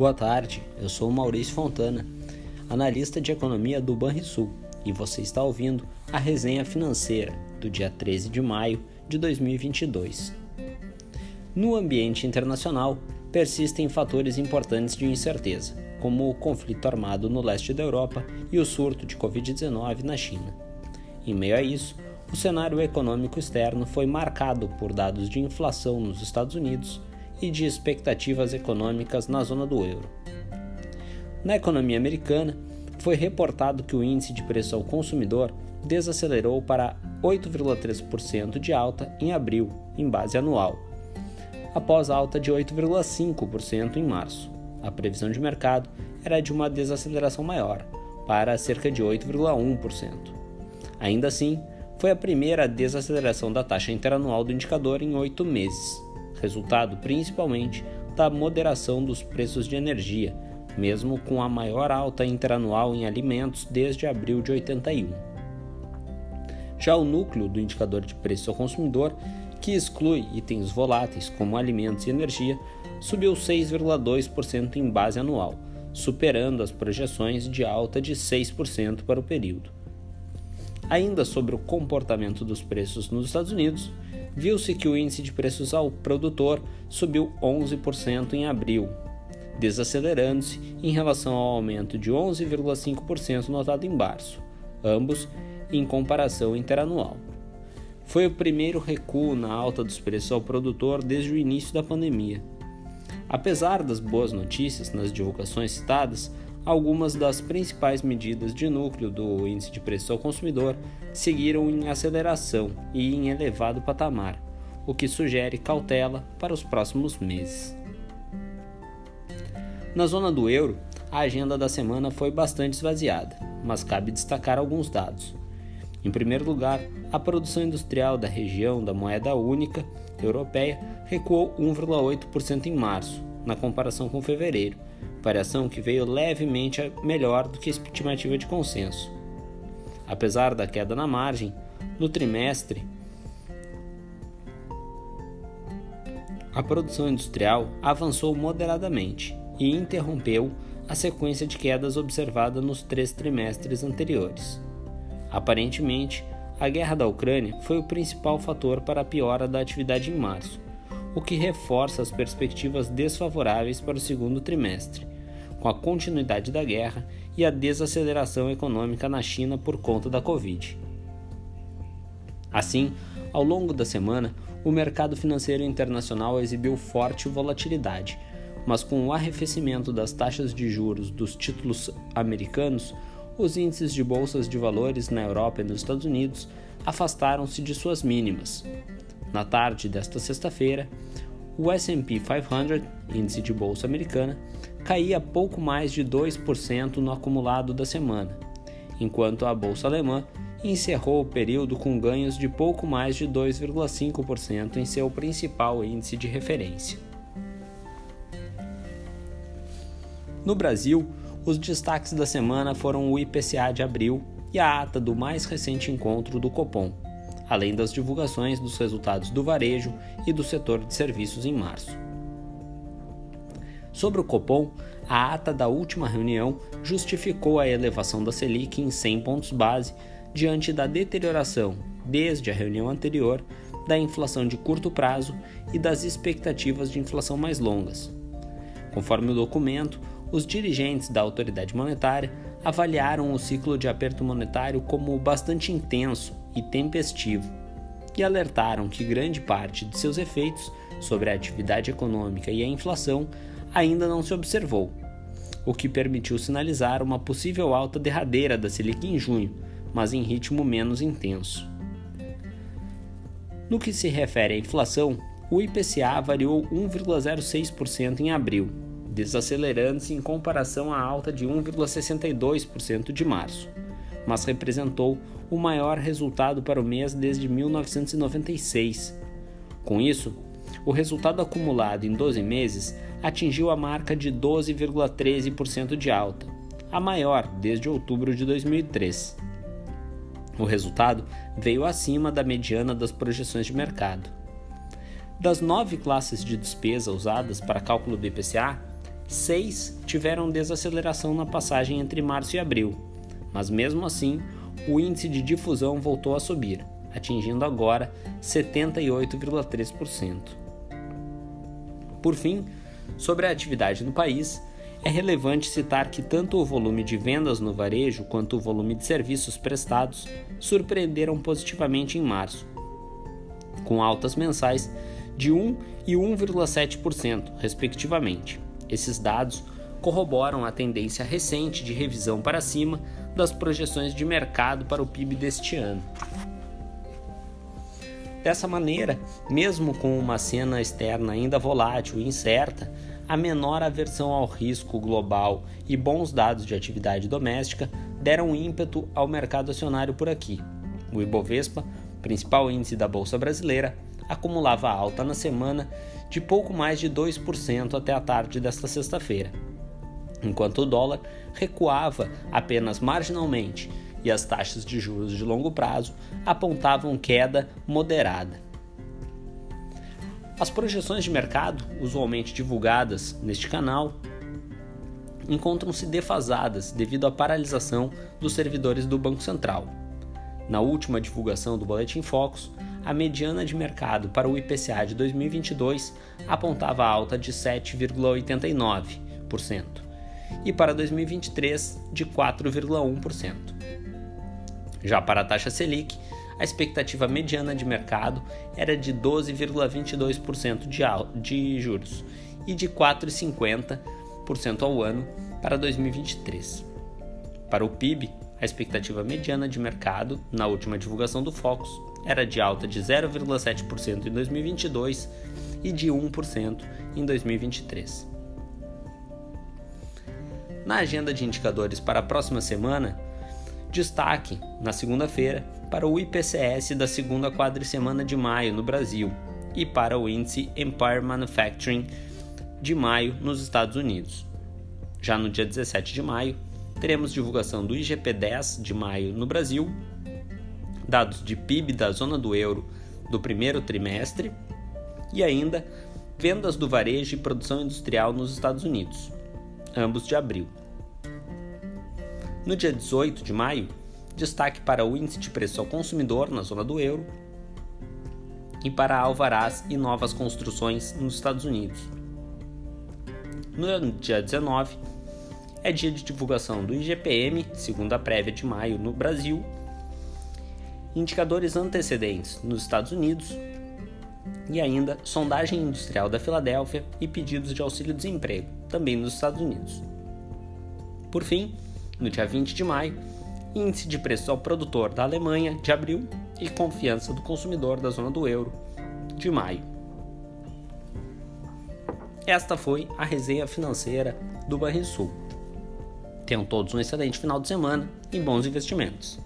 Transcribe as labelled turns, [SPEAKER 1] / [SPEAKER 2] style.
[SPEAKER 1] Boa tarde, eu sou Maurício Fontana, analista de economia do Banrisul, e você está ouvindo a resenha financeira do dia 13 de maio de 2022. No ambiente internacional, persistem fatores importantes de incerteza, como o conflito armado no leste da Europa e o surto de Covid-19 na China. Em meio a isso, o cenário econômico externo foi marcado por dados de inflação nos Estados Unidos e de expectativas econômicas na zona do euro. Na economia americana, foi reportado que o índice de preço ao consumidor desacelerou para 8,3% de alta em abril, em base anual, após alta de 8,5% em março. A previsão de mercado era de uma desaceleração maior, para cerca de 8,1%. Ainda assim, foi a primeira desaceleração da taxa interanual do indicador em oito meses resultado principalmente da moderação dos preços de energia, mesmo com a maior alta interanual em alimentos desde abril de 81. Já o núcleo do indicador de preço ao consumidor, que exclui itens voláteis como alimentos e energia, subiu 6,2% em base anual, superando as projeções de alta de 6% para o período. Ainda sobre o comportamento dos preços nos Estados Unidos, viu-se que o índice de preços ao produtor subiu 11% em abril, desacelerando-se em relação ao aumento de 11,5% notado em março, ambos em comparação interanual. Foi o primeiro recuo na alta dos preços ao produtor desde o início da pandemia. Apesar das boas notícias nas divulgações citadas, algumas das principais medidas de núcleo do índice de preço ao consumidor seguiram em aceleração e em elevado patamar, o que sugere cautela para os próximos meses. Na zona do euro, a agenda da semana foi bastante esvaziada, mas cabe destacar alguns dados. Em primeiro lugar, a produção industrial da região da moeda única europeia recuou 1,8% em março, na comparação com fevereiro, variação que veio levemente melhor do que a estimativa de consenso. Apesar da queda na margem, no trimestre, a produção industrial avançou moderadamente e interrompeu a sequência de quedas observada nos três trimestres anteriores. Aparentemente, a guerra da Ucrânia foi o principal fator para a piora da atividade em março, o que reforça as perspectivas desfavoráveis para o segundo trimestre, com a continuidade da guerra e a desaceleração econômica na China por conta da Covid. Assim, ao longo da semana, o mercado financeiro internacional exibiu forte volatilidade, mas com o arrefecimento das taxas de juros dos títulos americanos, os índices de bolsas de valores na Europa e nos Estados Unidos afastaram-se de suas mínimas. Na tarde desta sexta-feira, o S&P 500, índice de bolsa americana, caía pouco mais de 2% no acumulado da semana, enquanto a bolsa alemã encerrou o período com ganhos de pouco mais de 2,5% em seu principal índice de referência. No Brasil, os destaques da semana foram o IPCA de abril e a ata do mais recente encontro do Copom, além das divulgações dos resultados do varejo e do setor de serviços em março. Sobre o Copom, a ata da última reunião justificou a elevação da Selic em 100 pontos base diante da deterioração, desde a reunião anterior, da inflação de curto prazo e das expectativas de inflação mais longas. Conforme o documento, os dirigentes da autoridade monetária avaliaram o ciclo de aperto monetário como bastante intenso e tempestivo e alertaram que grande parte de seus efeitos sobre a atividade econômica e a inflação ainda não se observou, o que permitiu sinalizar uma possível alta derradeira da Selic em junho, mas em ritmo menos intenso. No que se refere à inflação, o IPCA variou 1,06% em abril, desacelerando-se em comparação à alta de 1,62% de março, mas representou o maior resultado para o mês desde 1996. Com isso, o resultado acumulado em 12 meses atingiu a marca de 12,13% de alta, a maior desde outubro de 2003. O resultado veio acima da mediana das projeções de mercado. Das nove classes de despesa usadas para cálculo do IPCA, seis tiveram desaceleração na passagem entre março e abril, mas mesmo assim o índice de difusão voltou a subir, atingindo agora 78,3%. Por fim, sobre a atividade no país, é relevante citar que tanto o volume de vendas no varejo quanto o volume de serviços prestados surpreenderam positivamente em março, com altas mensais de 1 e 1,7%, respectivamente. Esses dados corroboram a tendência recente de revisão para cima das projeções de mercado para o PIB deste ano. Dessa maneira, mesmo com uma cena externa ainda volátil e incerta, a menor aversão ao risco global e bons dados de atividade doméstica deram ímpeto ao mercado acionário por aqui. O Ibovespa, principal índice da Bolsa Brasileira, acumulava alta na semana de pouco mais de 2% até a tarde desta sexta-feira, enquanto o dólar recuava apenas marginalmente e as taxas de juros de longo prazo apontavam queda moderada. As projeções de mercado, usualmente divulgadas neste canal, encontram-se defasadas devido à paralisação dos servidores do Banco Central. Na última divulgação do Boletim Focus, a mediana de mercado para o IPCA de 2022 apontava alta de 7,89% e para 2023 de 4,1%. Já para a taxa Selic, a expectativa mediana de mercado era de 12,22% de, juros e de 4,50% ao ano para 2023. Para o PIB, a expectativa mediana de mercado, na última divulgação do Focus, era de alta de 0,7% em 2022 e de 1% em 2023. Na agenda de indicadores para a próxima semana, destaque, na segunda-feira, para o IPCS da segunda quadricemana de maio no Brasil e para o índice Empire Manufacturing de maio nos Estados Unidos. Já no dia 17 de maio, teremos divulgação do IGP-10 de maio no Brasil dados de PIB da zona do euro do primeiro trimestre e ainda vendas do varejo e produção industrial nos Estados Unidos, ambos de abril. No dia 18 de maio, destaque para o índice de preço ao consumidor na zona do euro e para alvarás e novas construções nos Estados Unidos. No dia 19, é dia de divulgação do IGPM, segunda prévia de maio no Brasil, indicadores antecedentes nos Estados Unidos e ainda sondagem industrial da Filadélfia e pedidos de auxílio-desemprego, também nos Estados Unidos. Por fim, no dia 20 de maio, índice de preço ao produtor da Alemanha de abril e confiança do consumidor da zona do euro de maio. Esta foi a resenha financeira do Banrisul. Tenham todos um excelente final de semana e bons investimentos.